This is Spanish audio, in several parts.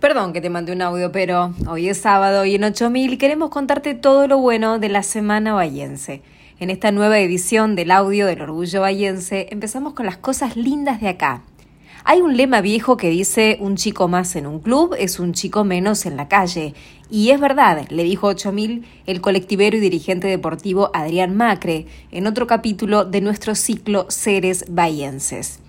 Perdón que te mandé un audio, pero hoy es sábado y en 8000 queremos contarte todo lo bueno de la Semana Bayense. En esta nueva edición del audio del Orgullo Bayense empezamos con las cosas lindas de acá. Hay un lema viejo que dice un chico más en un club es un chico menos en la calle. Y es verdad, le dijo 8000 el colectivero y dirigente deportivo Adrián Macre en otro capítulo de nuestro ciclo Seres Bayenses.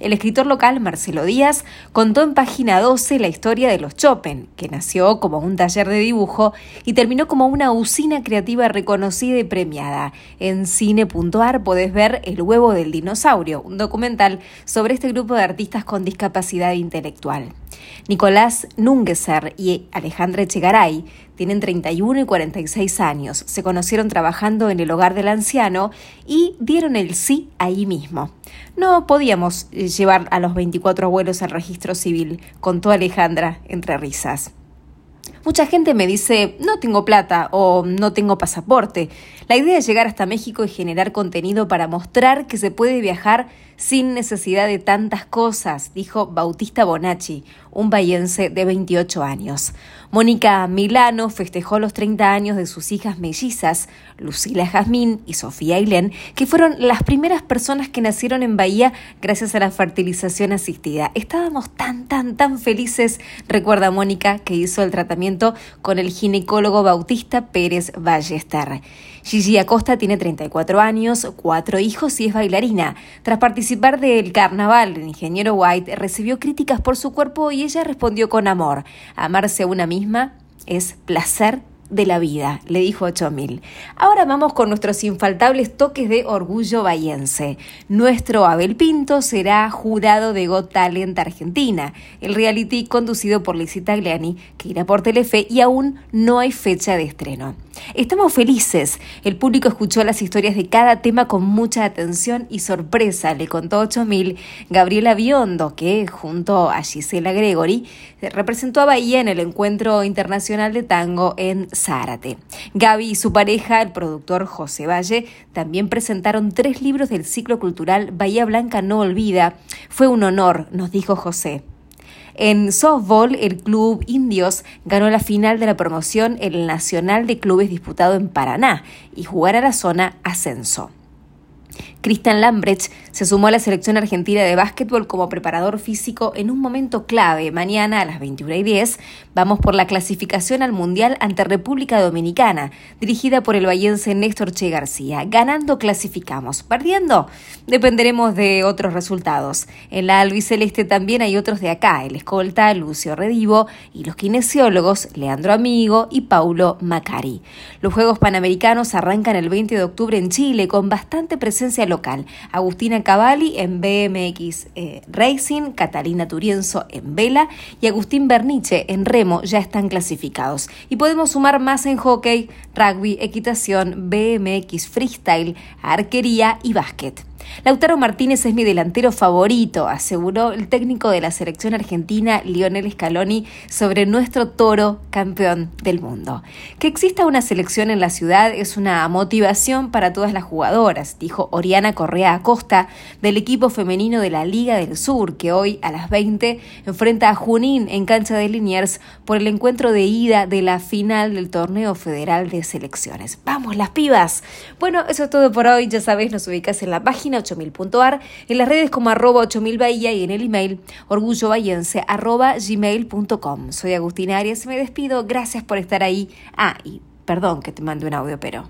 El escritor local Marcelo Díaz contó en página 12 la historia de los Chopin, que nació como un taller de dibujo y terminó como una usina creativa reconocida y premiada. En cine.ar podés ver El huevo del dinosaurio, un documental sobre este grupo de artistas con discapacidad intelectual. Nicolás Nungeser y Alejandra Echegaray tienen 31 y 46 años, se conocieron trabajando en el hogar del anciano y dieron el sí ahí mismo. No podíamos llevar a los 24 abuelos al registro civil, contó Alejandra entre risas. Mucha gente me dice, no tengo plata o no tengo pasaporte. La idea es llegar hasta México y generar contenido para mostrar que se puede viajar sin necesidad de tantas cosas, dijo Bautista Bonacci, un bayense de 28 años. Mónica Milano festejó los 30 años de sus hijas mellizas, Lucila Jazmín y Sofía Ailén, que fueron las primeras personas que nacieron en Bahía gracias a la fertilización asistida. Estábamos tan, tan, tan felices, recuerda Mónica, que hizo el tratamiento con el ginecólogo Bautista Pérez Ballester. Gigi Acosta tiene 34 años, cuatro hijos y es bailarina. Tras participar del carnaval, el ingeniero White recibió críticas por su cuerpo y ella respondió con amor. Amarse a una misma es placer de la vida, le dijo 8000. Ahora vamos con nuestros infaltables toques de orgullo bayense. Nuestro Abel Pinto será jurado de Got Talent Argentina, el reality conducido por Lisita Gliani, que irá por Telefe y aún no hay fecha de estreno. Estamos felices. El público escuchó las historias de cada tema con mucha atención y sorpresa, le contó 8000 Gabriela Biondo, que junto a Gisela Gregory representó a Bahía en el encuentro internacional de tango en Zárate. Gaby y su pareja, el productor José Valle, también presentaron tres libros del ciclo cultural Bahía Blanca no olvida. Fue un honor, nos dijo José. En softball, el club Indios ganó la final de la promoción en el Nacional de Clubes disputado en Paraná y jugará la zona Ascenso. Cristian Lambrecht se sumó a la selección argentina de básquetbol como preparador físico en un momento clave. Mañana a las 21 y 10 vamos por la clasificación al Mundial ante República Dominicana, dirigida por el bayense Néstor Che García. Ganando clasificamos. Perdiendo dependeremos de otros resultados. En la albiceleste también hay otros de acá, el escolta Lucio Redivo y los kinesiólogos Leandro Amigo y Paulo Macari. Los Juegos Panamericanos arrancan el 20 de octubre en Chile con bastante presencia local. Agustina Cavalli en BMX eh, Racing, Catalina Turienzo en Vela y Agustín Berniche en Remo ya están clasificados. Y podemos sumar más en hockey, rugby, equitación, BMX freestyle, arquería y básquet. Lautaro Martínez es mi delantero favorito, aseguró el técnico de la selección argentina Lionel Scaloni sobre nuestro toro campeón del mundo. Que exista una selección en la ciudad es una motivación para todas las jugadoras, dijo Oriana Correa Acosta del equipo femenino de la Liga del Sur, que hoy a las 20 enfrenta a Junín en cancha de Liniers por el encuentro de ida de la final del torneo federal de selecciones. ¡Vamos, las pibas! Bueno, eso es todo por hoy. Ya sabéis, nos ubicas en la página 8000.ar, en las redes como arroba 8000 Bahía y en el email orgullobahiense arroba gmail.com. Soy Agustina Arias y me despido. Gracias por estar ahí. Ah, y perdón que te mande un audio, pero